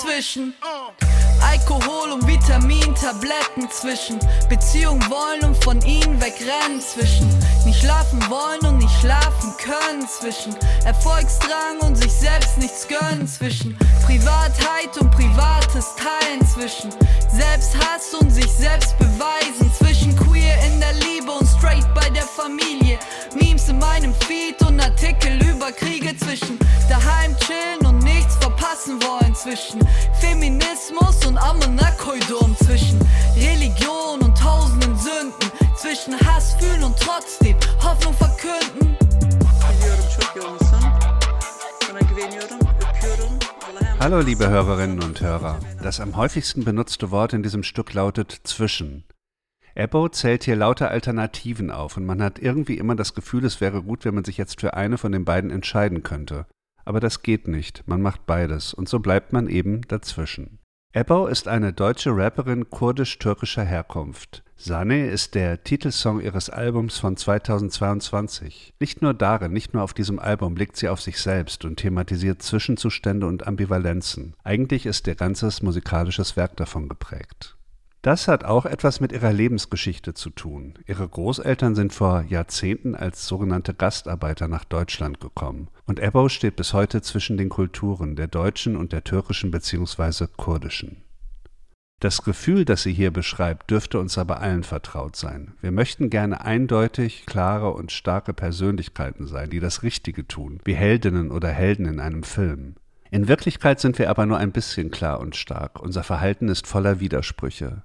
zwischen. Alkohol und Vitamintabletten zwischen. Beziehung wollen und von ihnen wegrennen zwischen. Nicht schlafen wollen und nicht schlafen können zwischen. Erfolgsdrang und sich selbst nichts gönnen zwischen. Privatheit und privates Teilen zwischen. Selbsthass und sich selbst beweisen zwischen. Queer in der Liebe und straight bei der Familie. Memes in meinem Feed und Artikel über Kriege zwischen. Daheim chillen verpassen wollen zwischen. Feminismus und Ammoniakoidom zwischen Religion und tausenden Sünden, zwischen Hass fühlen und trotzdem Hoffnung verkünden. Hallo liebe Hörerinnen und Hörer. Das am häufigsten benutzte Wort in diesem Stück lautet zwischen. Ebo zählt hier lauter Alternativen auf und man hat irgendwie immer das Gefühl, es wäre gut, wenn man sich jetzt für eine von den beiden entscheiden könnte. Aber das geht nicht, man macht beides und so bleibt man eben dazwischen. Ebbo ist eine deutsche Rapperin kurdisch-türkischer Herkunft. Sane ist der Titelsong ihres Albums von 2022. Nicht nur darin, nicht nur auf diesem Album blickt sie auf sich selbst und thematisiert Zwischenzustände und Ambivalenzen. Eigentlich ist ihr ganzes musikalisches Werk davon geprägt. Das hat auch etwas mit ihrer Lebensgeschichte zu tun. Ihre Großeltern sind vor Jahrzehnten als sogenannte Gastarbeiter nach Deutschland gekommen. Und Ebbo steht bis heute zwischen den Kulturen, der deutschen und der türkischen bzw. kurdischen. Das Gefühl, das sie hier beschreibt, dürfte uns aber allen vertraut sein. Wir möchten gerne eindeutig, klare und starke Persönlichkeiten sein, die das Richtige tun, wie Heldinnen oder Helden in einem Film. In Wirklichkeit sind wir aber nur ein bisschen klar und stark. Unser Verhalten ist voller Widersprüche.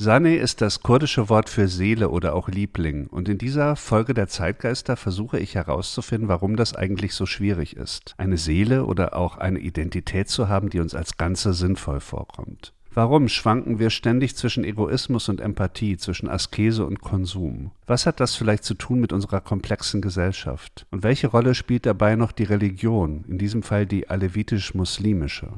Sane ist das kurdische Wort für Seele oder auch Liebling, und in dieser Folge der Zeitgeister versuche ich herauszufinden, warum das eigentlich so schwierig ist, eine Seele oder auch eine Identität zu haben, die uns als Ganze sinnvoll vorkommt. Warum schwanken wir ständig zwischen Egoismus und Empathie, zwischen Askese und Konsum? Was hat das vielleicht zu tun mit unserer komplexen Gesellschaft? Und welche Rolle spielt dabei noch die Religion, in diesem Fall die alevitisch-muslimische?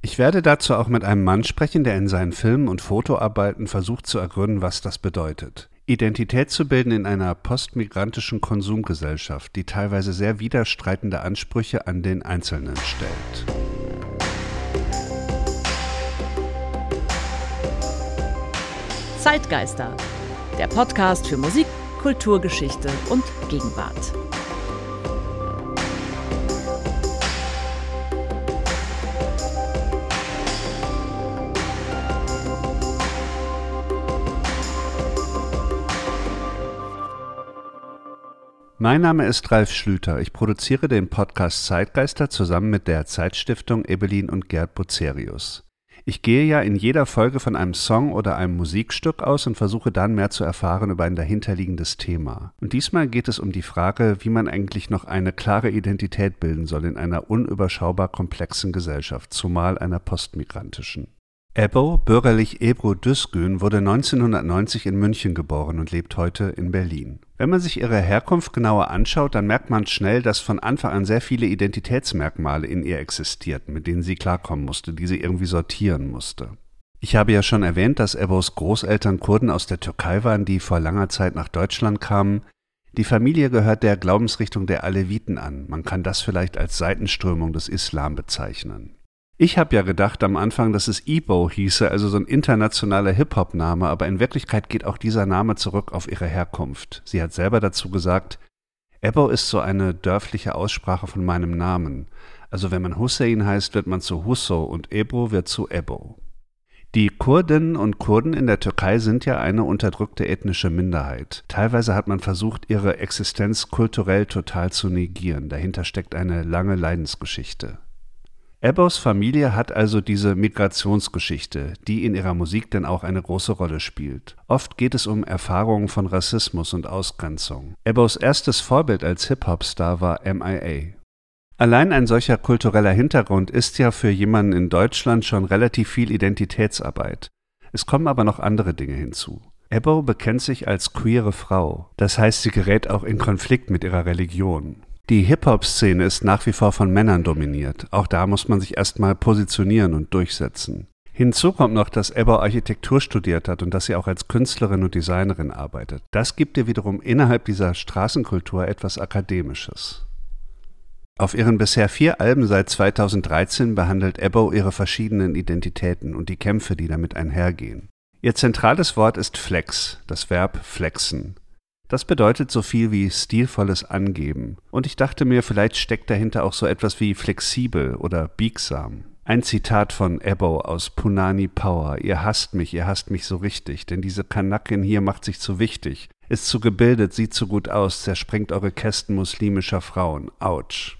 Ich werde dazu auch mit einem Mann sprechen, der in seinen Filmen und Fotoarbeiten versucht zu ergründen, was das bedeutet. Identität zu bilden in einer postmigrantischen Konsumgesellschaft, die teilweise sehr widerstreitende Ansprüche an den Einzelnen stellt. Zeitgeister, der Podcast für Musik, Kulturgeschichte und Gegenwart. Mein Name ist Ralf Schlüter. Ich produziere den Podcast Zeitgeister zusammen mit der Zeitstiftung Ebelin und Gerd Bucerius. Ich gehe ja in jeder Folge von einem Song oder einem Musikstück aus und versuche dann mehr zu erfahren über ein dahinterliegendes Thema. Und diesmal geht es um die Frage, wie man eigentlich noch eine klare Identität bilden soll in einer unüberschaubar komplexen Gesellschaft, zumal einer postmigrantischen. Ebbo, bürgerlich Ebro Düsgün, wurde 1990 in München geboren und lebt heute in Berlin. Wenn man sich ihre Herkunft genauer anschaut, dann merkt man schnell, dass von Anfang an sehr viele Identitätsmerkmale in ihr existierten, mit denen sie klarkommen musste, die sie irgendwie sortieren musste. Ich habe ja schon erwähnt, dass Ebbos Großeltern Kurden aus der Türkei waren, die vor langer Zeit nach Deutschland kamen. Die Familie gehört der Glaubensrichtung der Aleviten an. Man kann das vielleicht als Seitenströmung des Islam bezeichnen. Ich habe ja gedacht am Anfang, dass es Ebo hieße, also so ein internationaler Hip-Hop-Name, aber in Wirklichkeit geht auch dieser Name zurück auf ihre Herkunft. Sie hat selber dazu gesagt, Ebo ist so eine dörfliche Aussprache von meinem Namen. Also wenn man Hussein heißt, wird man zu Husso und Ebro wird zu Ebo. Die Kurdinnen und Kurden in der Türkei sind ja eine unterdrückte ethnische Minderheit. Teilweise hat man versucht, ihre Existenz kulturell total zu negieren. Dahinter steckt eine lange Leidensgeschichte. Ebbos Familie hat also diese Migrationsgeschichte, die in ihrer Musik denn auch eine große Rolle spielt. Oft geht es um Erfahrungen von Rassismus und Ausgrenzung. Ebbos erstes Vorbild als Hip-Hop-Star war MIA. Allein ein solcher kultureller Hintergrund ist ja für jemanden in Deutschland schon relativ viel Identitätsarbeit. Es kommen aber noch andere Dinge hinzu. Ebbo bekennt sich als queere Frau, das heißt, sie gerät auch in Konflikt mit ihrer Religion. Die Hip-Hop-Szene ist nach wie vor von Männern dominiert. Auch da muss man sich erstmal positionieren und durchsetzen. Hinzu kommt noch, dass Ebba Architektur studiert hat und dass sie auch als Künstlerin und Designerin arbeitet. Das gibt ihr wiederum innerhalb dieser Straßenkultur etwas Akademisches. Auf ihren bisher vier Alben seit 2013 behandelt Ebbo ihre verschiedenen Identitäten und die Kämpfe, die damit einhergehen. Ihr zentrales Wort ist Flex, das Verb flexen. Das bedeutet so viel wie stilvolles Angeben. Und ich dachte mir, vielleicht steckt dahinter auch so etwas wie flexibel oder biegsam. Ein Zitat von Ebbo aus Punani Power. Ihr hasst mich, ihr hasst mich so richtig, denn diese Kanakin hier macht sich zu wichtig, ist zu gebildet, sieht zu gut aus, zersprengt eure Kästen muslimischer Frauen. Autsch.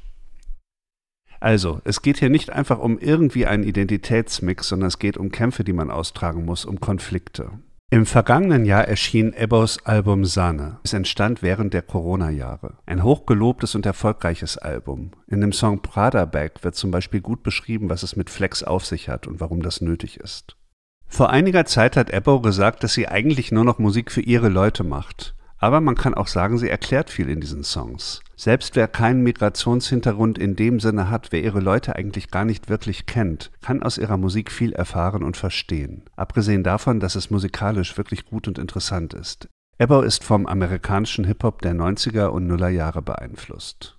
Also, es geht hier nicht einfach um irgendwie einen Identitätsmix, sondern es geht um Kämpfe, die man austragen muss, um Konflikte. Im vergangenen Jahr erschien Ebbos Album Sahne. Es entstand während der Corona-Jahre. Ein hochgelobtes und erfolgreiches Album. In dem Song Prada Bag wird zum Beispiel gut beschrieben, was es mit Flex auf sich hat und warum das nötig ist. Vor einiger Zeit hat Ebbo gesagt, dass sie eigentlich nur noch Musik für ihre Leute macht. Aber man kann auch sagen, sie erklärt viel in diesen Songs. Selbst wer keinen Migrationshintergrund in dem Sinne hat, wer ihre Leute eigentlich gar nicht wirklich kennt, kann aus ihrer Musik viel erfahren und verstehen. Abgesehen davon, dass es musikalisch wirklich gut und interessant ist. Ebbo ist vom amerikanischen Hip-Hop der 90er und Nuller Jahre beeinflusst.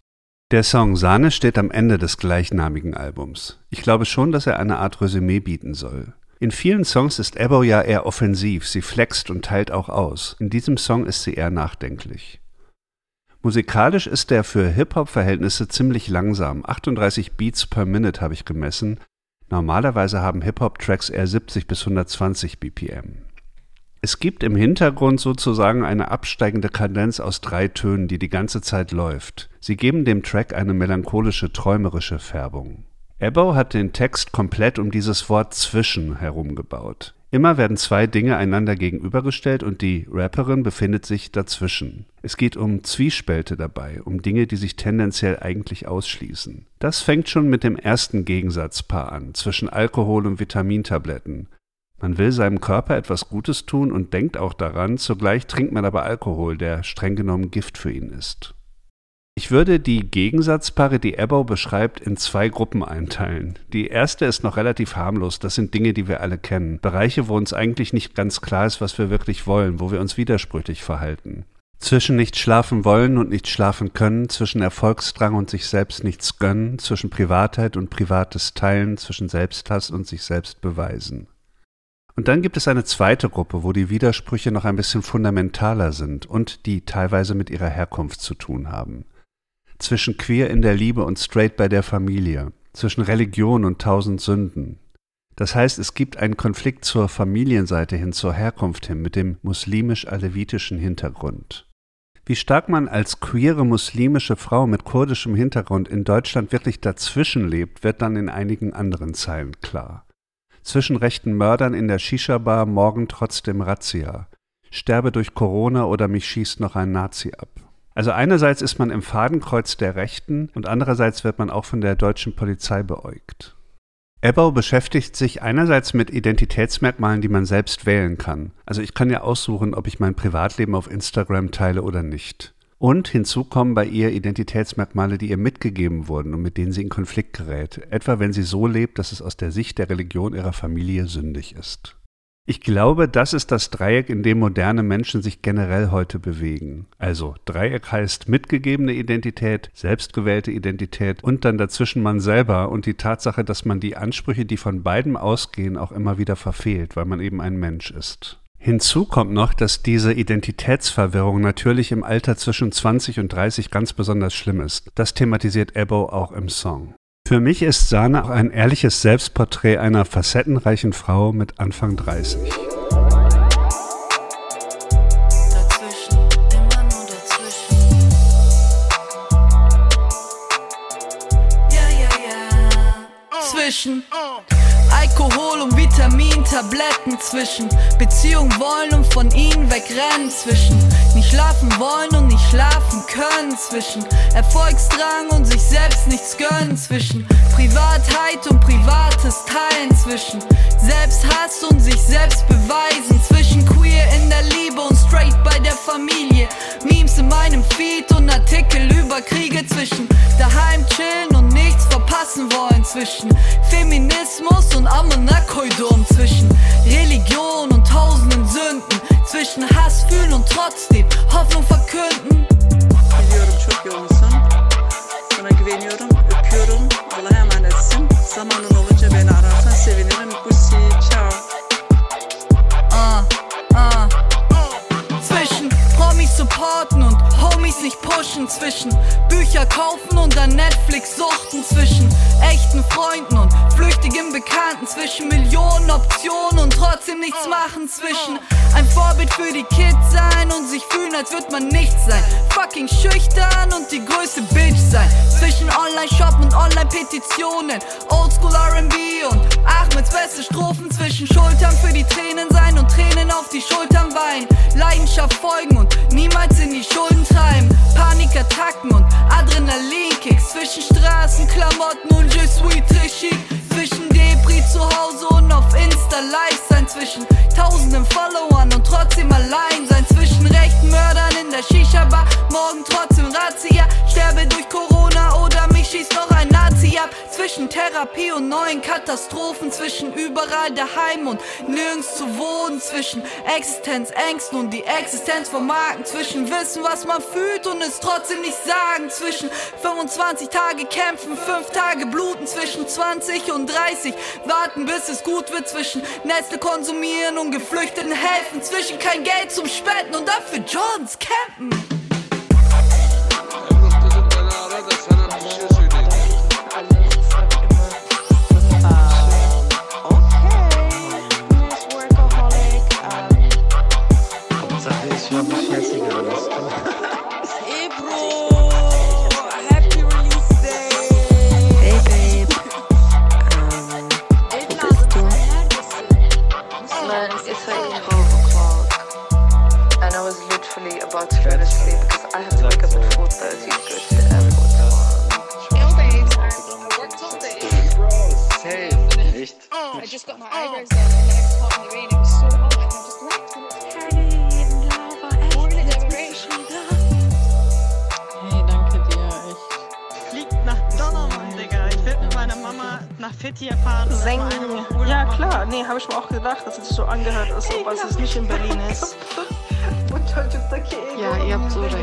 Der Song Sahne steht am Ende des gleichnamigen Albums. Ich glaube schon, dass er eine Art Resümee bieten soll. In vielen Songs ist Ebbo ja eher offensiv, sie flext und teilt auch aus. In diesem Song ist sie eher nachdenklich. Musikalisch ist er für Hip-Hop-Verhältnisse ziemlich langsam. 38 Beats per Minute habe ich gemessen. Normalerweise haben Hip-Hop-Tracks eher 70 bis 120 BPM. Es gibt im Hintergrund sozusagen eine absteigende Kadenz aus drei Tönen, die die ganze Zeit läuft. Sie geben dem Track eine melancholische, träumerische Färbung. Ebbo hat den Text komplett um dieses Wort zwischen herum gebaut. Immer werden zwei Dinge einander gegenübergestellt und die Rapperin befindet sich dazwischen. Es geht um Zwiespälte dabei, um Dinge, die sich tendenziell eigentlich ausschließen. Das fängt schon mit dem ersten Gegensatzpaar an, zwischen Alkohol und Vitamintabletten. Man will seinem Körper etwas Gutes tun und denkt auch daran, zugleich trinkt man aber Alkohol, der streng genommen Gift für ihn ist. Ich würde die Gegensatzpaare, die Ebbo beschreibt, in zwei Gruppen einteilen. Die erste ist noch relativ harmlos, das sind Dinge, die wir alle kennen. Bereiche, wo uns eigentlich nicht ganz klar ist, was wir wirklich wollen, wo wir uns widersprüchlich verhalten. Zwischen nicht schlafen wollen und nicht schlafen können, zwischen Erfolgsdrang und sich selbst nichts gönnen, zwischen Privatheit und privates Teilen, zwischen Selbsthass und sich selbst beweisen. Und dann gibt es eine zweite Gruppe, wo die Widersprüche noch ein bisschen fundamentaler sind und die teilweise mit ihrer Herkunft zu tun haben zwischen queer in der Liebe und straight bei der Familie, zwischen Religion und tausend Sünden. Das heißt, es gibt einen Konflikt zur Familienseite hin, zur Herkunft hin, mit dem muslimisch-alevitischen Hintergrund. Wie stark man als queere muslimische Frau mit kurdischem Hintergrund in Deutschland wirklich dazwischen lebt, wird dann in einigen anderen Zeilen klar. Zwischen rechten Mördern in der Shisha-Bar morgen trotzdem Razzia. Sterbe durch Corona oder mich schießt noch ein Nazi ab. Also einerseits ist man im Fadenkreuz der Rechten und andererseits wird man auch von der deutschen Polizei beäugt. Ebbau beschäftigt sich einerseits mit Identitätsmerkmalen, die man selbst wählen kann. Also ich kann ja aussuchen, ob ich mein Privatleben auf Instagram teile oder nicht. Und hinzu kommen bei ihr Identitätsmerkmale, die ihr mitgegeben wurden und mit denen sie in Konflikt gerät, etwa wenn sie so lebt, dass es aus der Sicht der Religion ihrer Familie sündig ist. Ich glaube, das ist das Dreieck, in dem moderne Menschen sich generell heute bewegen. Also Dreieck heißt mitgegebene Identität, selbstgewählte Identität und dann dazwischen man selber und die Tatsache, dass man die Ansprüche, die von beiden ausgehen, auch immer wieder verfehlt, weil man eben ein Mensch ist. Hinzu kommt noch, dass diese Identitätsverwirrung natürlich im Alter zwischen 20 und 30 ganz besonders schlimm ist. Das thematisiert Ebbo auch im Song. Für mich ist Sana auch ein ehrliches Selbstporträt einer facettenreichen Frau mit Anfang 30. Zwischen Alkohol und Vitamintabletten zwischen. Beziehung wollen und von ihnen wegrennen zwischen. Nicht schlafen wollen und nicht schlafen können zwischen. Erfolgsdrang und sich selbst nichts gönnen zwischen. Privatheit und privates Teilen zwischen. Selbsthass und sich selbst beweisen zwischen. Queer in der Liebe und straight bei der Familie. Memes in meinem Feed und Artikel über Kriege zwischen. Daheim chillen und nichts verpassen passen wollen zwischen Feminismus und Amana Koidom, zwischen Religion und tausenden Sünden, zwischen Hass fühlen und trotzdem Hoffnung verkünden. Biliyorum çok yoğunsun. Sana güveniyorum, öpüyorum. Allah'a emanetsin. Zamanın olunca beni ararsan sevinirim. Bussi, ciao. Ah, ah. Zwischen Promis supporten nicht pushen. Zwischen Bücher kaufen und dann Netflix suchten. Zwischen echten Freunden und flüchtigen Bekannten. Zwischen Millionen Optionen und trotzdem nichts machen. Zwischen ein Vorbild für die Kids sein und sich fühlen, als wird man nichts sein. Fucking schüchtern und die größte Bitch sein. Zwischen Online-Shoppen und Online-Petitionen. Oldschool RB und Ahmeds beste Strophen. Zwischen Schultern für die Tränen sein und Tränen auf die Schultern weinen. Leidenschaft folgen und niemals in die Schulden treiben. Panikattacken und Adrenalinkicks. Zwischen Straßenklamotten und Je suis très chic. Zwischen Depri zu Hause und auf Insta live sein. Zwischen tausenden Followern und trotzdem allein sein. Zwischen rechten Mördern in der Shisha-Bar. Morgen Zwischen Therapie und neuen Katastrophen. Zwischen überall daheim und nirgends zu wohnen. Zwischen Existenzängsten und die Existenz von Marken. Zwischen Wissen, was man fühlt und es trotzdem nicht sagen. Zwischen 25 Tage kämpfen, 5 Tage bluten. Zwischen 20 und 30 warten, bis es gut wird. Zwischen Nestle konsumieren und Geflüchteten helfen. Zwischen kein Geld zum Spenden und dafür Johns campen. Urlaub Ja, klar. Nee, habe ich mir auch gedacht, dass es so angehört ist, aber es ist nicht in Berlin ist. Ja, ihr habt so recht.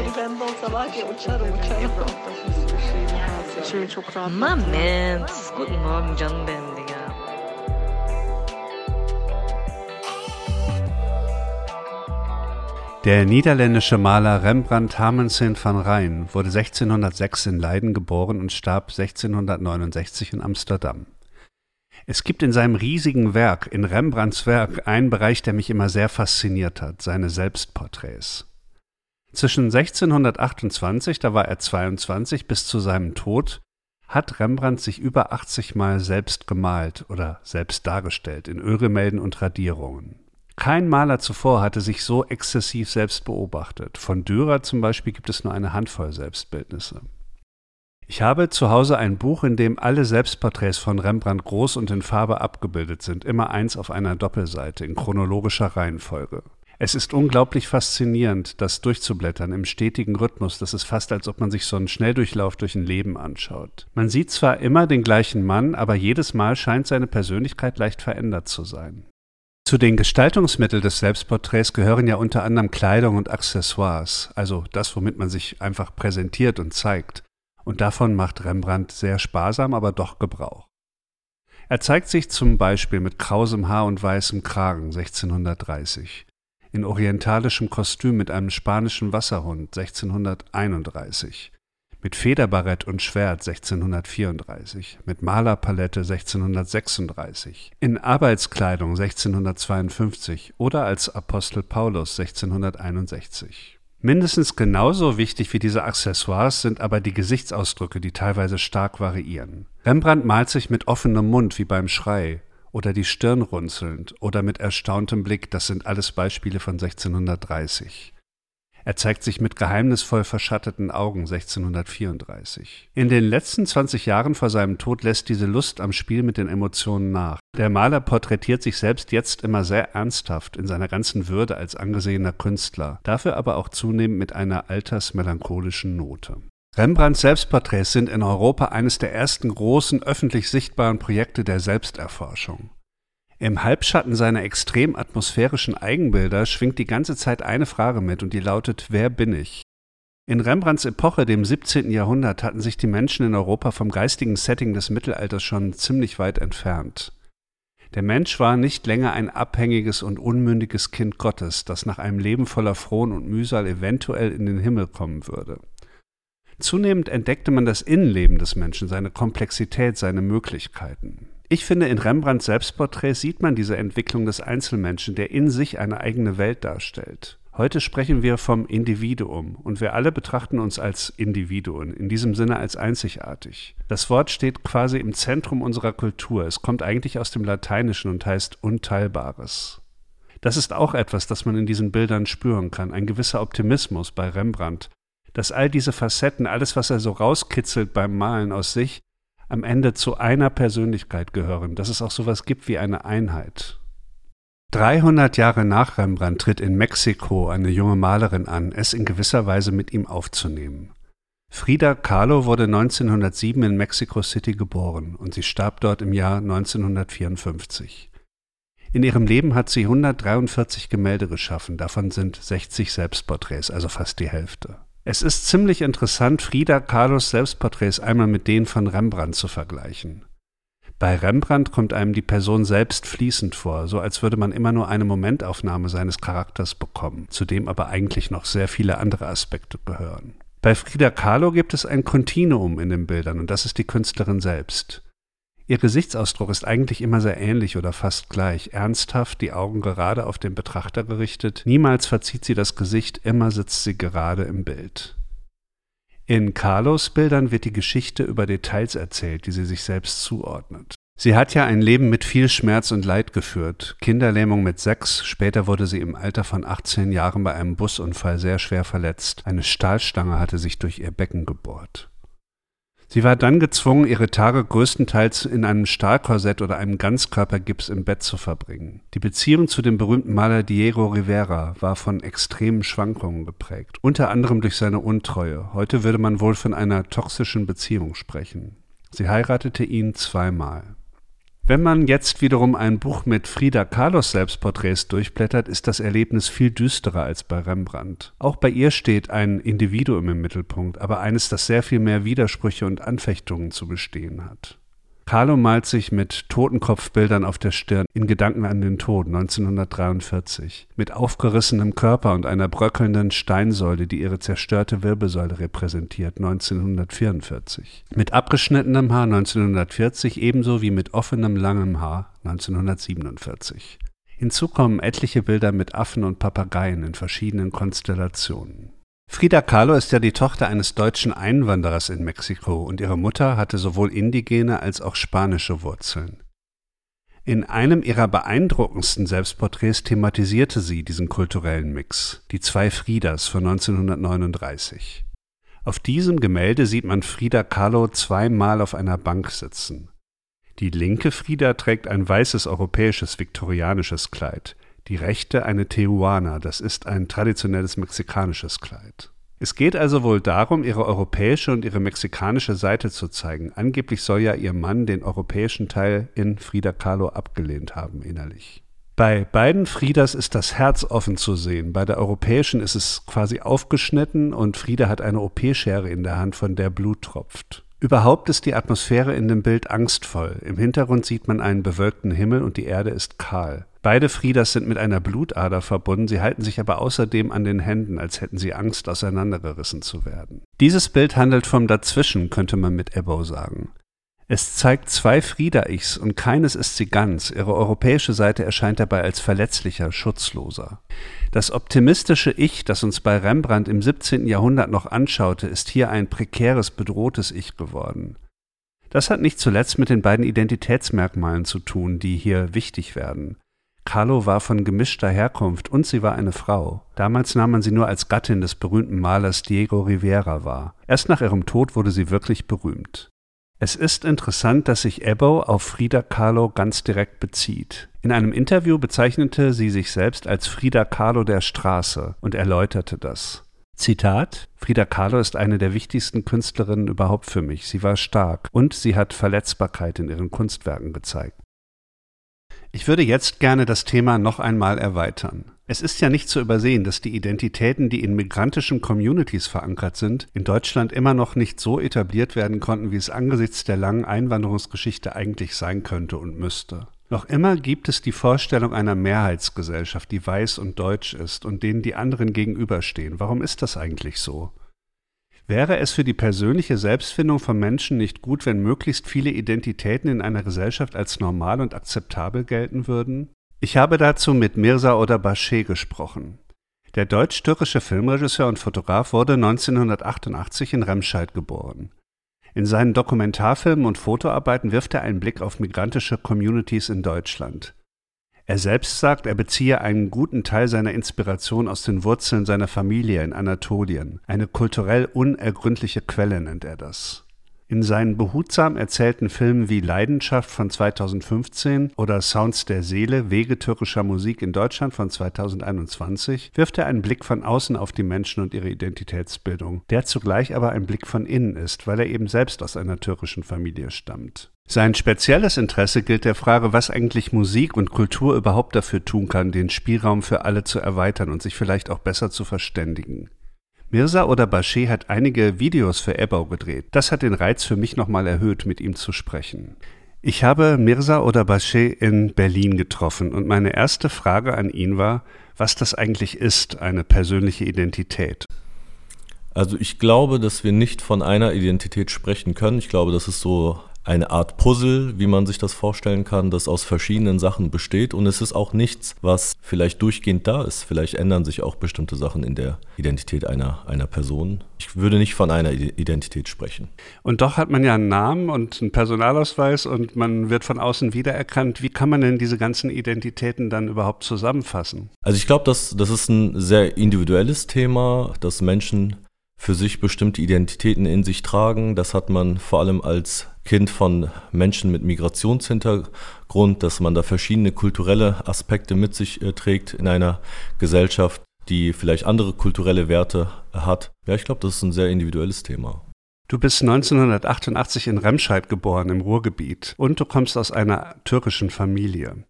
Chill Chocolate. Moment, guten Morgen, John Ben, Digga. Der niederländische Maler Rembrandt Harmensin van Rijn wurde 1606 in Leiden geboren und starb 1669 in Amsterdam. Es gibt in seinem riesigen Werk, in Rembrandts Werk, einen Bereich, der mich immer sehr fasziniert hat, seine Selbstporträts. Zwischen 1628, da war er 22, bis zu seinem Tod, hat Rembrandt sich über 80 Mal selbst gemalt oder selbst dargestellt in Ölgemälden und Radierungen. Kein Maler zuvor hatte sich so exzessiv selbst beobachtet. Von Dürer zum Beispiel gibt es nur eine Handvoll Selbstbildnisse. Ich habe zu Hause ein Buch, in dem alle Selbstporträts von Rembrandt groß und in Farbe abgebildet sind, immer eins auf einer Doppelseite in chronologischer Reihenfolge. Es ist unglaublich faszinierend, das durchzublättern im stetigen Rhythmus. Das ist fast, als ob man sich so einen Schnelldurchlauf durch ein Leben anschaut. Man sieht zwar immer den gleichen Mann, aber jedes Mal scheint seine Persönlichkeit leicht verändert zu sein. Zu den Gestaltungsmitteln des Selbstporträts gehören ja unter anderem Kleidung und Accessoires, also das, womit man sich einfach präsentiert und zeigt. Und davon macht Rembrandt sehr sparsam, aber doch Gebrauch. Er zeigt sich zum Beispiel mit krausem Haar und weißem Kragen 1630, in orientalischem Kostüm mit einem spanischen Wasserhund 1631, mit Federbarett und Schwert 1634, mit Malerpalette 1636, in Arbeitskleidung 1652 oder als Apostel Paulus 1661. Mindestens genauso wichtig wie diese Accessoires sind aber die Gesichtsausdrücke, die teilweise stark variieren. Rembrandt malt sich mit offenem Mund wie beim Schrei oder die Stirn runzelnd oder mit erstauntem Blick, das sind alles Beispiele von 1630. Er zeigt sich mit geheimnisvoll verschatteten Augen 1634. In den letzten 20 Jahren vor seinem Tod lässt diese Lust am Spiel mit den Emotionen nach. Der Maler porträtiert sich selbst jetzt immer sehr ernsthaft in seiner ganzen Würde als angesehener Künstler, dafür aber auch zunehmend mit einer altersmelancholischen Note. Rembrandts Selbstporträts sind in Europa eines der ersten großen öffentlich sichtbaren Projekte der Selbsterforschung. Im Halbschatten seiner extrem atmosphärischen Eigenbilder schwingt die ganze Zeit eine Frage mit und die lautet, wer bin ich? In Rembrandts Epoche, dem 17. Jahrhundert, hatten sich die Menschen in Europa vom geistigen Setting des Mittelalters schon ziemlich weit entfernt. Der Mensch war nicht länger ein abhängiges und unmündiges Kind Gottes, das nach einem Leben voller Frohen und Mühsal eventuell in den Himmel kommen würde. Zunehmend entdeckte man das Innenleben des Menschen, seine Komplexität, seine Möglichkeiten. Ich finde, in Rembrandts Selbstporträt sieht man diese Entwicklung des Einzelmenschen, der in sich eine eigene Welt darstellt. Heute sprechen wir vom Individuum und wir alle betrachten uns als Individuen, in diesem Sinne als einzigartig. Das Wort steht quasi im Zentrum unserer Kultur. Es kommt eigentlich aus dem Lateinischen und heißt Unteilbares. Das ist auch etwas, das man in diesen Bildern spüren kann, ein gewisser Optimismus bei Rembrandt, dass all diese Facetten, alles, was er so rauskitzelt beim Malen aus sich, am Ende zu einer Persönlichkeit gehören, dass es auch sowas gibt wie eine Einheit. 300 Jahre nach Rembrandt tritt in Mexiko eine junge Malerin an, es in gewisser Weise mit ihm aufzunehmen. Frida Kahlo wurde 1907 in Mexico City geboren und sie starb dort im Jahr 1954. In ihrem Leben hat sie 143 Gemälde geschaffen, davon sind 60 Selbstporträts, also fast die Hälfte. Es ist ziemlich interessant, Frida Kahlos Selbstporträts einmal mit denen von Rembrandt zu vergleichen. Bei Rembrandt kommt einem die Person selbst fließend vor, so als würde man immer nur eine Momentaufnahme seines Charakters bekommen, zu dem aber eigentlich noch sehr viele andere Aspekte gehören. Bei Frida Kahlo gibt es ein Kontinuum in den Bildern und das ist die Künstlerin selbst. Ihr Gesichtsausdruck ist eigentlich immer sehr ähnlich oder fast gleich, ernsthaft, die Augen gerade auf den Betrachter gerichtet, niemals verzieht sie das Gesicht, immer sitzt sie gerade im Bild. In Carlos Bildern wird die Geschichte über Details erzählt, die sie sich selbst zuordnet. Sie hat ja ein Leben mit viel Schmerz und Leid geführt. Kinderlähmung mit sechs, später wurde sie im Alter von 18 Jahren bei einem Busunfall sehr schwer verletzt. Eine Stahlstange hatte sich durch ihr Becken gebohrt. Sie war dann gezwungen, ihre Tage größtenteils in einem Stahlkorsett oder einem Ganzkörpergips im Bett zu verbringen. Die Beziehung zu dem berühmten Maler Diego Rivera war von extremen Schwankungen geprägt, unter anderem durch seine Untreue. Heute würde man wohl von einer toxischen Beziehung sprechen. Sie heiratete ihn zweimal. Wenn man jetzt wiederum ein Buch mit Frida Kahlos Selbstporträts durchblättert, ist das Erlebnis viel düsterer als bei Rembrandt. Auch bei ihr steht ein Individuum im Mittelpunkt, aber eines, das sehr viel mehr Widersprüche und Anfechtungen zu bestehen hat. Carlo malt sich mit Totenkopfbildern auf der Stirn in Gedanken an den Tod 1943, mit aufgerissenem Körper und einer bröckelnden Steinsäule, die ihre zerstörte Wirbelsäule repräsentiert 1944, mit abgeschnittenem Haar 1940 ebenso wie mit offenem langem Haar 1947. Hinzu kommen etliche Bilder mit Affen und Papageien in verschiedenen Konstellationen. Frida Kahlo ist ja die Tochter eines deutschen Einwanderers in Mexiko und ihre Mutter hatte sowohl indigene als auch spanische Wurzeln. In einem ihrer beeindruckendsten Selbstporträts thematisierte sie diesen kulturellen Mix, die zwei Fridas von 1939. Auf diesem Gemälde sieht man Frida Kahlo zweimal auf einer Bank sitzen. Die linke Frida trägt ein weißes europäisches viktorianisches Kleid, die rechte eine Tehuana, das ist ein traditionelles mexikanisches Kleid. Es geht also wohl darum, ihre europäische und ihre mexikanische Seite zu zeigen. Angeblich soll ja ihr Mann den europäischen Teil in Frida Kahlo abgelehnt haben innerlich. Bei beiden Friedas ist das Herz offen zu sehen. Bei der europäischen ist es quasi aufgeschnitten und Frieda hat eine OP-Schere in der Hand, von der Blut tropft. Überhaupt ist die Atmosphäre in dem Bild angstvoll. Im Hintergrund sieht man einen bewölkten Himmel und die Erde ist kahl. Beide Friedas sind mit einer Blutader verbunden, sie halten sich aber außerdem an den Händen, als hätten sie Angst, auseinandergerissen zu werden. Dieses Bild handelt vom Dazwischen, könnte man mit Ebbo sagen. Es zeigt zwei Frieda-Ichs und keines ist sie ganz. Ihre europäische Seite erscheint dabei als verletzlicher, schutzloser. Das optimistische Ich, das uns bei Rembrandt im 17. Jahrhundert noch anschaute, ist hier ein prekäres, bedrohtes Ich geworden. Das hat nicht zuletzt mit den beiden Identitätsmerkmalen zu tun, die hier wichtig werden. Carlo war von gemischter Herkunft und sie war eine Frau. Damals nahm man sie nur als Gattin des berühmten Malers Diego Rivera wahr. Erst nach ihrem Tod wurde sie wirklich berühmt. Es ist interessant, dass sich Ebbo auf Frida Kahlo ganz direkt bezieht. In einem Interview bezeichnete sie sich selbst als Frida Kahlo der Straße und erläuterte das. Zitat Frida Kahlo ist eine der wichtigsten Künstlerinnen überhaupt für mich. Sie war stark und sie hat Verletzbarkeit in ihren Kunstwerken gezeigt. Ich würde jetzt gerne das Thema noch einmal erweitern. Es ist ja nicht zu übersehen, dass die Identitäten, die in migrantischen Communities verankert sind, in Deutschland immer noch nicht so etabliert werden konnten, wie es angesichts der langen Einwanderungsgeschichte eigentlich sein könnte und müsste. Noch immer gibt es die Vorstellung einer Mehrheitsgesellschaft, die weiß und deutsch ist und denen die anderen gegenüberstehen. Warum ist das eigentlich so? Wäre es für die persönliche Selbstfindung von Menschen nicht gut, wenn möglichst viele Identitäten in einer Gesellschaft als normal und akzeptabel gelten würden? Ich habe dazu mit Mirza oder Bashe gesprochen. Der deutsch-türkische Filmregisseur und Fotograf wurde 1988 in Remscheid geboren. In seinen Dokumentarfilmen und Fotoarbeiten wirft er einen Blick auf migrantische Communities in Deutschland. Er selbst sagt, er beziehe einen guten Teil seiner Inspiration aus den Wurzeln seiner Familie in Anatolien. Eine kulturell unergründliche Quelle nennt er das. In seinen behutsam erzählten Filmen wie Leidenschaft von 2015 oder Sounds der Seele, Wege türkischer Musik in Deutschland von 2021 wirft er einen Blick von außen auf die Menschen und ihre Identitätsbildung, der zugleich aber ein Blick von innen ist, weil er eben selbst aus einer türkischen Familie stammt. Sein spezielles Interesse gilt der Frage, was eigentlich Musik und Kultur überhaupt dafür tun kann, den Spielraum für alle zu erweitern und sich vielleicht auch besser zu verständigen. Mirza oder Bashe hat einige Videos für Ebbau gedreht. Das hat den Reiz für mich nochmal erhöht, mit ihm zu sprechen. Ich habe Mirza oder Bashe in Berlin getroffen und meine erste Frage an ihn war, was das eigentlich ist, eine persönliche Identität. Also ich glaube, dass wir nicht von einer Identität sprechen können. Ich glaube, das ist so eine Art Puzzle, wie man sich das vorstellen kann, das aus verschiedenen Sachen besteht. Und es ist auch nichts, was vielleicht durchgehend da ist. Vielleicht ändern sich auch bestimmte Sachen in der Identität einer, einer Person. Ich würde nicht von einer Identität sprechen. Und doch hat man ja einen Namen und einen Personalausweis und man wird von außen wiedererkannt. Wie kann man denn diese ganzen Identitäten dann überhaupt zusammenfassen? Also ich glaube, das, das ist ein sehr individuelles Thema, dass Menschen für sich bestimmte Identitäten in sich tragen. Das hat man vor allem als Kind von Menschen mit Migrationshintergrund, dass man da verschiedene kulturelle Aspekte mit sich äh, trägt in einer Gesellschaft, die vielleicht andere kulturelle Werte hat. Ja, ich glaube, das ist ein sehr individuelles Thema. Du bist 1988 in Remscheid geboren im Ruhrgebiet und du kommst aus einer türkischen Familie.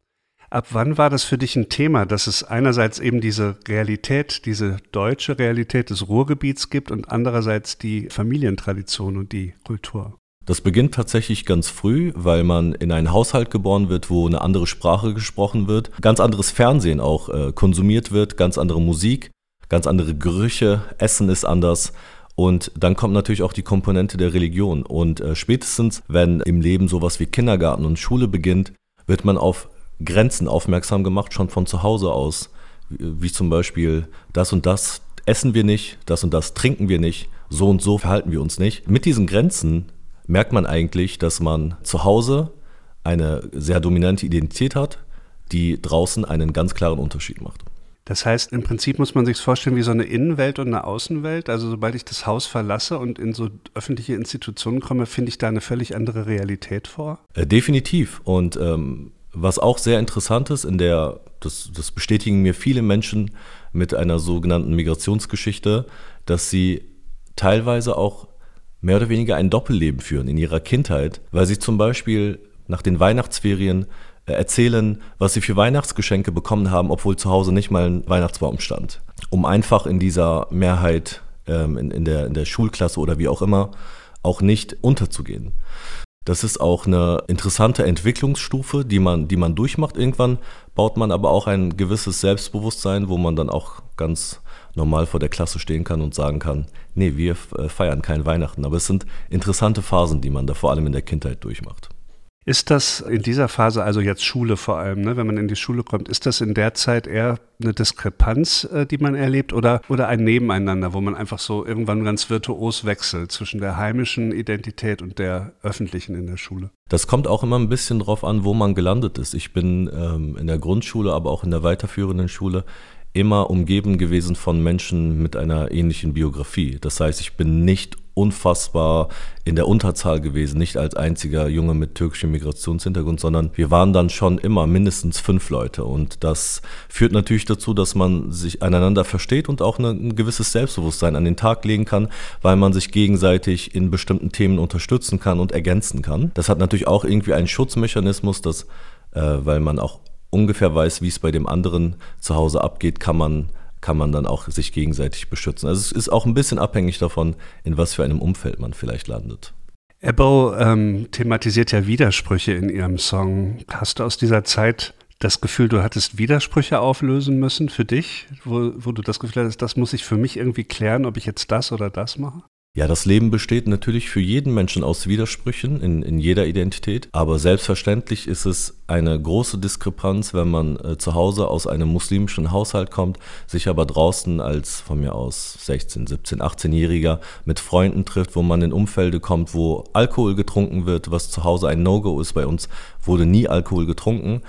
Ab wann war das für dich ein Thema, dass es einerseits eben diese Realität, diese deutsche Realität des Ruhrgebiets gibt und andererseits die Familientradition und die Kultur? Das beginnt tatsächlich ganz früh, weil man in einen Haushalt geboren wird, wo eine andere Sprache gesprochen wird, ganz anderes Fernsehen auch äh, konsumiert wird, ganz andere Musik, ganz andere Gerüche, Essen ist anders. Und dann kommt natürlich auch die Komponente der Religion. Und äh, spätestens, wenn im Leben sowas wie Kindergarten und Schule beginnt, wird man auf Grenzen aufmerksam gemacht, schon von zu Hause aus. Wie, zum Beispiel, das und das essen wir nicht, das und das trinken wir nicht, so und so verhalten wir uns nicht. Mit diesen Grenzen merkt man eigentlich, dass man zu Hause eine sehr dominante Identität hat, die draußen einen ganz klaren Unterschied macht. Das heißt, im Prinzip muss man sich vorstellen wie so eine Innenwelt und eine Außenwelt. Also sobald ich das Haus verlasse und in so öffentliche Institutionen komme, finde ich da eine völlig andere Realität vor? Äh, definitiv. Und ähm, was auch sehr interessant ist, in der, das, das bestätigen mir viele Menschen mit einer sogenannten Migrationsgeschichte, dass sie teilweise auch mehr oder weniger ein Doppelleben führen in ihrer Kindheit, weil sie zum Beispiel nach den Weihnachtsferien äh, erzählen, was sie für Weihnachtsgeschenke bekommen haben, obwohl zu Hause nicht mal ein Weihnachtsbaum stand. Um einfach in dieser Mehrheit ähm, in, in, der, in der Schulklasse oder wie auch immer auch nicht unterzugehen. Das ist auch eine interessante Entwicklungsstufe, die man, die man durchmacht. Irgendwann baut man aber auch ein gewisses Selbstbewusstsein, wo man dann auch ganz normal vor der Klasse stehen kann und sagen kann, nee, wir feiern kein Weihnachten. Aber es sind interessante Phasen, die man da vor allem in der Kindheit durchmacht. Ist das in dieser Phase, also jetzt Schule vor allem, ne, wenn man in die Schule kommt, ist das in der Zeit eher eine Diskrepanz, äh, die man erlebt oder, oder ein Nebeneinander, wo man einfach so irgendwann ganz virtuos wechselt zwischen der heimischen Identität und der öffentlichen in der Schule? Das kommt auch immer ein bisschen drauf an, wo man gelandet ist. Ich bin ähm, in der Grundschule, aber auch in der weiterführenden Schule immer umgeben gewesen von Menschen mit einer ähnlichen Biografie. Das heißt, ich bin nicht unfassbar in der Unterzahl gewesen, nicht als einziger Junge mit türkischem Migrationshintergrund, sondern wir waren dann schon immer mindestens fünf Leute. Und das führt natürlich dazu, dass man sich aneinander versteht und auch ein gewisses Selbstbewusstsein an den Tag legen kann, weil man sich gegenseitig in bestimmten Themen unterstützen kann und ergänzen kann. Das hat natürlich auch irgendwie einen Schutzmechanismus, dass, äh, weil man auch ungefähr weiß, wie es bei dem anderen zu Hause abgeht, kann man, kann man dann auch sich gegenseitig beschützen. Also es ist auch ein bisschen abhängig davon, in was für einem Umfeld man vielleicht landet. Ebbo ähm, thematisiert ja Widersprüche in ihrem Song. Hast du aus dieser Zeit das Gefühl, du hattest Widersprüche auflösen müssen für dich, wo, wo du das Gefühl hattest, das muss ich für mich irgendwie klären, ob ich jetzt das oder das mache? Ja, das Leben besteht natürlich für jeden Menschen aus Widersprüchen in, in jeder Identität, aber selbstverständlich ist es eine große Diskrepanz, wenn man äh, zu Hause aus einem muslimischen Haushalt kommt, sich aber draußen als von mir aus 16, 17, 18-Jähriger mit Freunden trifft, wo man in Umfelde kommt, wo Alkohol getrunken wird, was zu Hause ein No-Go ist. Bei uns wurde nie Alkohol getrunken.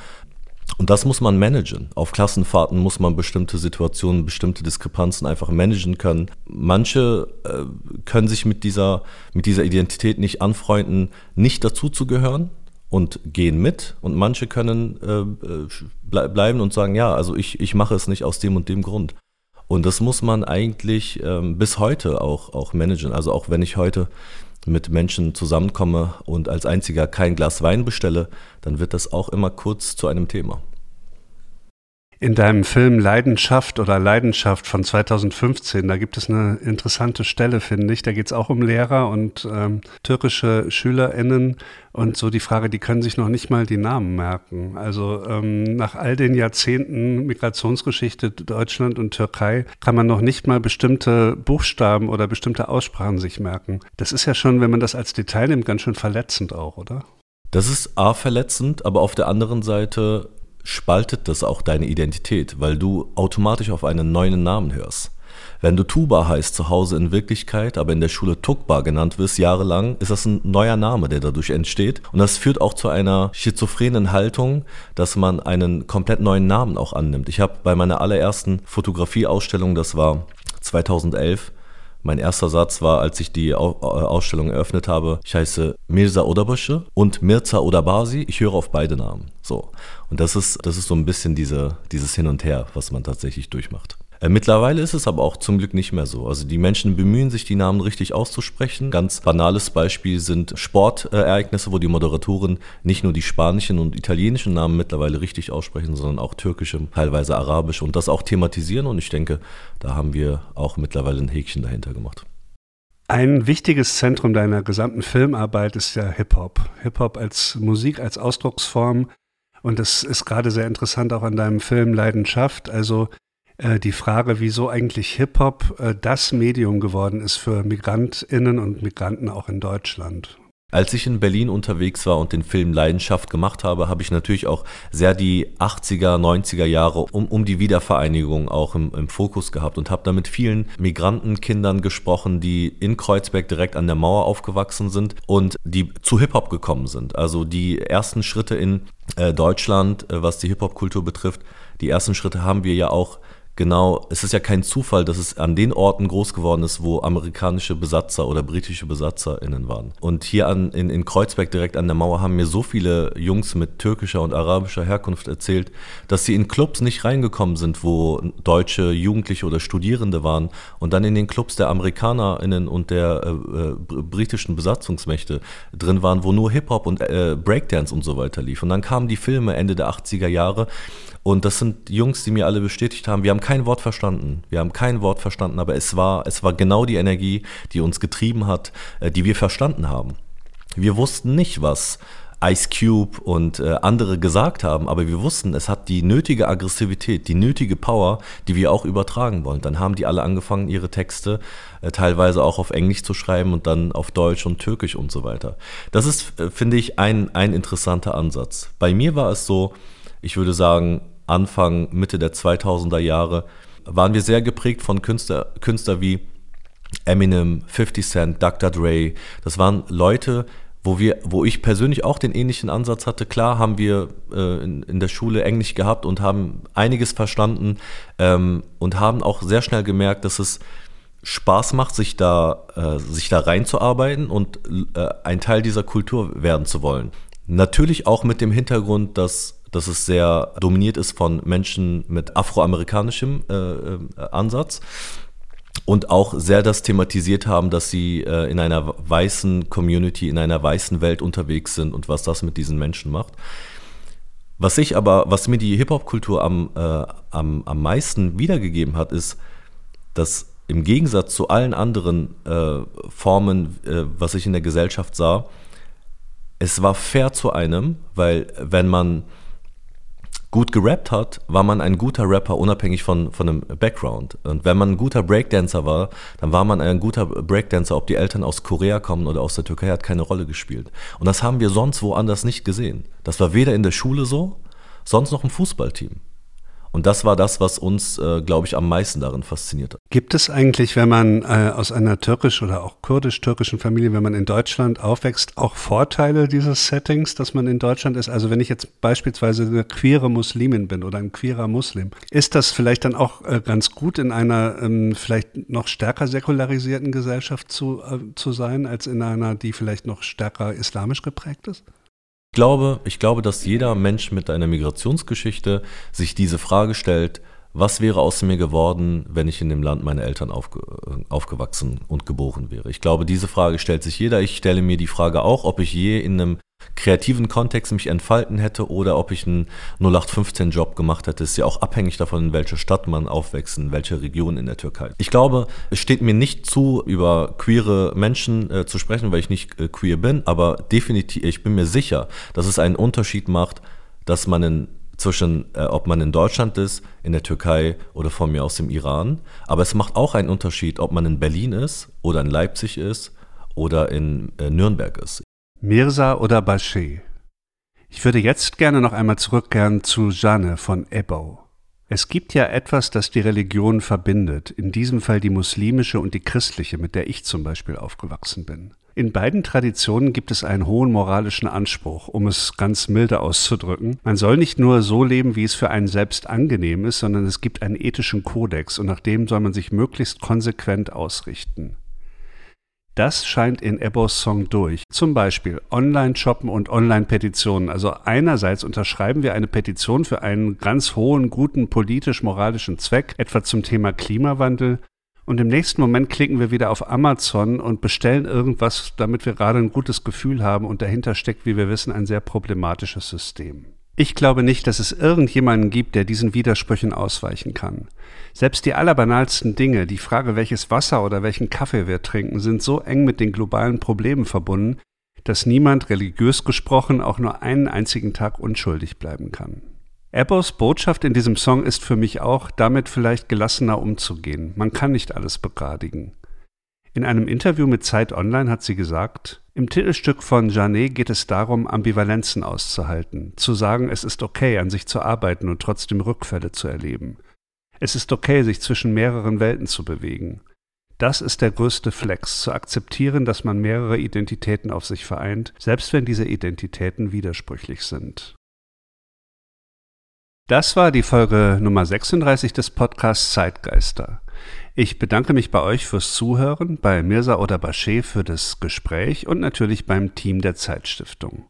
Und das muss man managen. Auf Klassenfahrten muss man bestimmte Situationen, bestimmte Diskrepanzen einfach managen können. Manche äh, können sich mit dieser, mit dieser Identität nicht anfreunden, nicht dazu zu gehören und gehen mit. Und manche können äh, äh ble bleiben und sagen, ja, also ich, ich mache es nicht aus dem und dem Grund. Und das muss man eigentlich ähm, bis heute auch, auch managen. Also auch wenn ich heute mit Menschen zusammenkomme und als einziger kein Glas Wein bestelle, dann wird das auch immer kurz zu einem Thema. In deinem Film Leidenschaft oder Leidenschaft von 2015, da gibt es eine interessante Stelle, finde ich. Da geht es auch um Lehrer und ähm, türkische SchülerInnen und so die Frage, die können sich noch nicht mal die Namen merken. Also ähm, nach all den Jahrzehnten Migrationsgeschichte Deutschland und Türkei kann man noch nicht mal bestimmte Buchstaben oder bestimmte Aussprachen sich merken. Das ist ja schon, wenn man das als Detail nimmt, ganz schön verletzend auch, oder? Das ist A verletzend, aber auf der anderen Seite spaltet das auch deine Identität, weil du automatisch auf einen neuen Namen hörst. Wenn du Tuba heißt zu Hause in Wirklichkeit, aber in der Schule Tukba genannt wirst, jahrelang, ist das ein neuer Name, der dadurch entsteht. Und das führt auch zu einer schizophrenen Haltung, dass man einen komplett neuen Namen auch annimmt. Ich habe bei meiner allerersten Fotografieausstellung, das war 2011, mein erster Satz war, als ich die Ausstellung eröffnet habe, ich heiße Mirza Odabaşı und Mirza Odabasi. Ich höre auf beide Namen. So. Und das ist, das ist so ein bisschen diese, dieses Hin und Her, was man tatsächlich durchmacht. Äh, mittlerweile ist es aber auch zum Glück nicht mehr so. Also die Menschen bemühen sich, die Namen richtig auszusprechen. Ganz banales Beispiel sind Sportereignisse, wo die Moderatoren nicht nur die spanischen und italienischen Namen mittlerweile richtig aussprechen, sondern auch türkische, teilweise arabische und das auch thematisieren. Und ich denke, da haben wir auch mittlerweile ein Häkchen dahinter gemacht. Ein wichtiges Zentrum deiner gesamten Filmarbeit ist ja Hip-Hop. Hip-Hop als Musik, als Ausdrucksform. Und das ist gerade sehr interessant auch an deinem Film Leidenschaft. Also äh, die Frage, wieso eigentlich Hip-Hop äh, das Medium geworden ist für Migrantinnen und Migranten auch in Deutschland. Als ich in Berlin unterwegs war und den Film Leidenschaft gemacht habe, habe ich natürlich auch sehr die 80er, 90er Jahre um, um die Wiedervereinigung auch im, im Fokus gehabt und habe da mit vielen Migrantenkindern gesprochen, die in Kreuzberg direkt an der Mauer aufgewachsen sind und die zu Hip-Hop gekommen sind. Also die ersten Schritte in äh, Deutschland, äh, was die Hip-Hop-Kultur betrifft, die ersten Schritte haben wir ja auch genau, es ist ja kein Zufall, dass es an den Orten groß geworden ist, wo amerikanische Besatzer oder britische BesatzerInnen waren. Und hier an, in, in Kreuzberg direkt an der Mauer haben mir so viele Jungs mit türkischer und arabischer Herkunft erzählt, dass sie in Clubs nicht reingekommen sind, wo deutsche Jugendliche oder Studierende waren und dann in den Clubs der AmerikanerInnen und der äh, äh, britischen Besatzungsmächte drin waren, wo nur Hip-Hop und äh, Breakdance und so weiter lief. Und dann kamen die Filme Ende der 80er Jahre und das sind Jungs, die mir alle bestätigt haben, wir haben kein Wort verstanden. Wir haben kein Wort verstanden, aber es war, es war genau die Energie, die uns getrieben hat, äh, die wir verstanden haben. Wir wussten nicht, was Ice Cube und äh, andere gesagt haben, aber wir wussten, es hat die nötige Aggressivität, die nötige Power, die wir auch übertragen wollen. Dann haben die alle angefangen, ihre Texte äh, teilweise auch auf Englisch zu schreiben und dann auf Deutsch und Türkisch und so weiter. Das ist, finde ich, ein, ein interessanter Ansatz. Bei mir war es so, ich würde sagen, Anfang, Mitte der 2000er Jahre, waren wir sehr geprägt von Künstler, Künstler wie Eminem, 50 Cent, Dr. Dre. Das waren Leute, wo wir, wo ich persönlich auch den ähnlichen Ansatz hatte. Klar haben wir äh, in, in, der Schule Englisch gehabt und haben einiges verstanden ähm, und haben auch sehr schnell gemerkt, dass es Spaß macht, sich da, äh, sich da reinzuarbeiten und äh, ein Teil dieser Kultur werden zu wollen. Natürlich auch mit dem Hintergrund, dass dass es sehr dominiert ist von Menschen mit afroamerikanischem äh, äh, Ansatz und auch sehr das thematisiert haben, dass sie äh, in einer weißen Community, in einer weißen Welt unterwegs sind und was das mit diesen Menschen macht. Was ich aber, was mir die Hip-Hop-Kultur am, äh, am, am meisten wiedergegeben hat, ist, dass im Gegensatz zu allen anderen äh, Formen, äh, was ich in der Gesellschaft sah, es war fair zu einem, weil wenn man gut gerappt hat, war man ein guter Rapper, unabhängig von, von einem Background. Und wenn man ein guter Breakdancer war, dann war man ein guter Breakdancer, ob die Eltern aus Korea kommen oder aus der Türkei, hat keine Rolle gespielt. Und das haben wir sonst woanders nicht gesehen. Das war weder in der Schule so, sonst noch im Fußballteam. Und das war das, was uns, äh, glaube ich, am meisten darin fasziniert hat. Gibt es eigentlich, wenn man äh, aus einer türkisch oder auch kurdisch-türkischen Familie, wenn man in Deutschland aufwächst, auch Vorteile dieses Settings, dass man in Deutschland ist? Also wenn ich jetzt beispielsweise eine queere Muslimin bin oder ein queerer Muslim, ist das vielleicht dann auch äh, ganz gut in einer ähm, vielleicht noch stärker säkularisierten Gesellschaft zu, äh, zu sein, als in einer, die vielleicht noch stärker islamisch geprägt ist? Ich glaube, ich glaube, dass jeder Mensch mit einer Migrationsgeschichte sich diese Frage stellt, was wäre aus mir geworden, wenn ich in dem Land meiner Eltern aufge aufgewachsen und geboren wäre? Ich glaube, diese Frage stellt sich jeder. Ich stelle mir die Frage auch, ob ich je in einem kreativen Kontext mich entfalten hätte oder ob ich einen 0815-Job gemacht hätte. Ist ja auch abhängig davon, in welcher Stadt man aufwächst, in welcher Region in der Türkei. Ich glaube, es steht mir nicht zu, über queere Menschen äh, zu sprechen, weil ich nicht äh, queer bin, aber definitiv, ich bin mir sicher, dass es einen Unterschied macht, dass man in zwischen, äh, ob man in Deutschland ist, in der Türkei oder von mir aus dem Iran. Aber es macht auch einen Unterschied, ob man in Berlin ist oder in Leipzig ist oder in äh, Nürnberg ist. Mirza oder Bashir? Ich würde jetzt gerne noch einmal zurückkehren zu Jeanne von Ebbo. Es gibt ja etwas, das die Religion verbindet, in diesem Fall die muslimische und die christliche, mit der ich zum Beispiel aufgewachsen bin. In beiden Traditionen gibt es einen hohen moralischen Anspruch, um es ganz milde auszudrücken. Man soll nicht nur so leben, wie es für einen selbst angenehm ist, sondern es gibt einen ethischen Kodex und nach dem soll man sich möglichst konsequent ausrichten. Das scheint in Ebbos Song durch. Zum Beispiel Online-Shoppen und Online-Petitionen. Also einerseits unterschreiben wir eine Petition für einen ganz hohen, guten politisch-moralischen Zweck, etwa zum Thema Klimawandel, und im nächsten Moment klicken wir wieder auf Amazon und bestellen irgendwas, damit wir gerade ein gutes Gefühl haben und dahinter steckt, wie wir wissen, ein sehr problematisches System. Ich glaube nicht, dass es irgendjemanden gibt, der diesen Widersprüchen ausweichen kann. Selbst die allerbanalsten Dinge, die Frage, welches Wasser oder welchen Kaffee wir trinken, sind so eng mit den globalen Problemen verbunden, dass niemand religiös gesprochen auch nur einen einzigen Tag unschuldig bleiben kann. Ebbos Botschaft in diesem Song ist für mich auch, damit vielleicht gelassener umzugehen. Man kann nicht alles begradigen. In einem Interview mit Zeit Online hat sie gesagt, im Titelstück von Janet geht es darum, Ambivalenzen auszuhalten, zu sagen, es ist okay, an sich zu arbeiten und trotzdem Rückfälle zu erleben. Es ist okay, sich zwischen mehreren Welten zu bewegen. Das ist der größte Flex, zu akzeptieren, dass man mehrere Identitäten auf sich vereint, selbst wenn diese Identitäten widersprüchlich sind. Das war die Folge Nummer 36 des Podcasts Zeitgeister. Ich bedanke mich bei euch fürs Zuhören, bei Mirza oder Bashir für das Gespräch und natürlich beim Team der Zeitstiftung.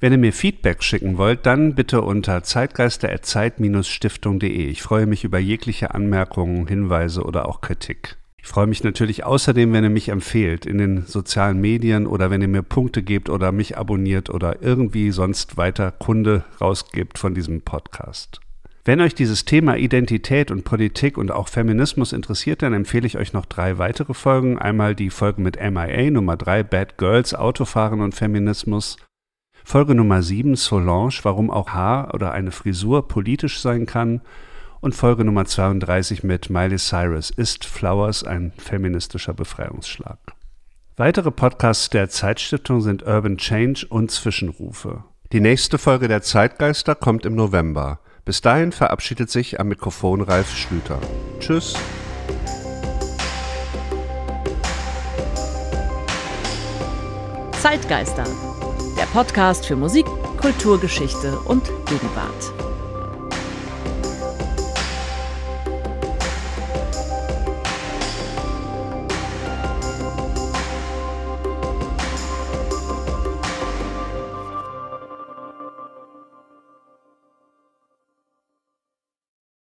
Wenn ihr mir Feedback schicken wollt, dann bitte unter zeitgeister.zeit-stiftung.de. Ich freue mich über jegliche Anmerkungen, Hinweise oder auch Kritik. Ich freue mich natürlich außerdem, wenn ihr mich empfehlt in den sozialen Medien oder wenn ihr mir Punkte gebt oder mich abonniert oder irgendwie sonst weiter Kunde rausgibt von diesem Podcast. Wenn euch dieses Thema Identität und Politik und auch Feminismus interessiert, dann empfehle ich euch noch drei weitere Folgen. Einmal die Folge mit MIA Nummer 3 Bad Girls, Autofahren und Feminismus. Folge Nummer 7 Solange, warum auch Haar oder eine Frisur politisch sein kann und Folge Nummer 32 mit Miley Cyrus ist Flowers ein feministischer Befreiungsschlag. Weitere Podcasts der Zeitstiftung sind Urban Change und Zwischenrufe. Die nächste Folge der Zeitgeister kommt im November. Bis dahin verabschiedet sich am Mikrofon Ralf Schlüter. Tschüss. Zeitgeister, der Podcast für Musik, Kulturgeschichte und Gegenwart.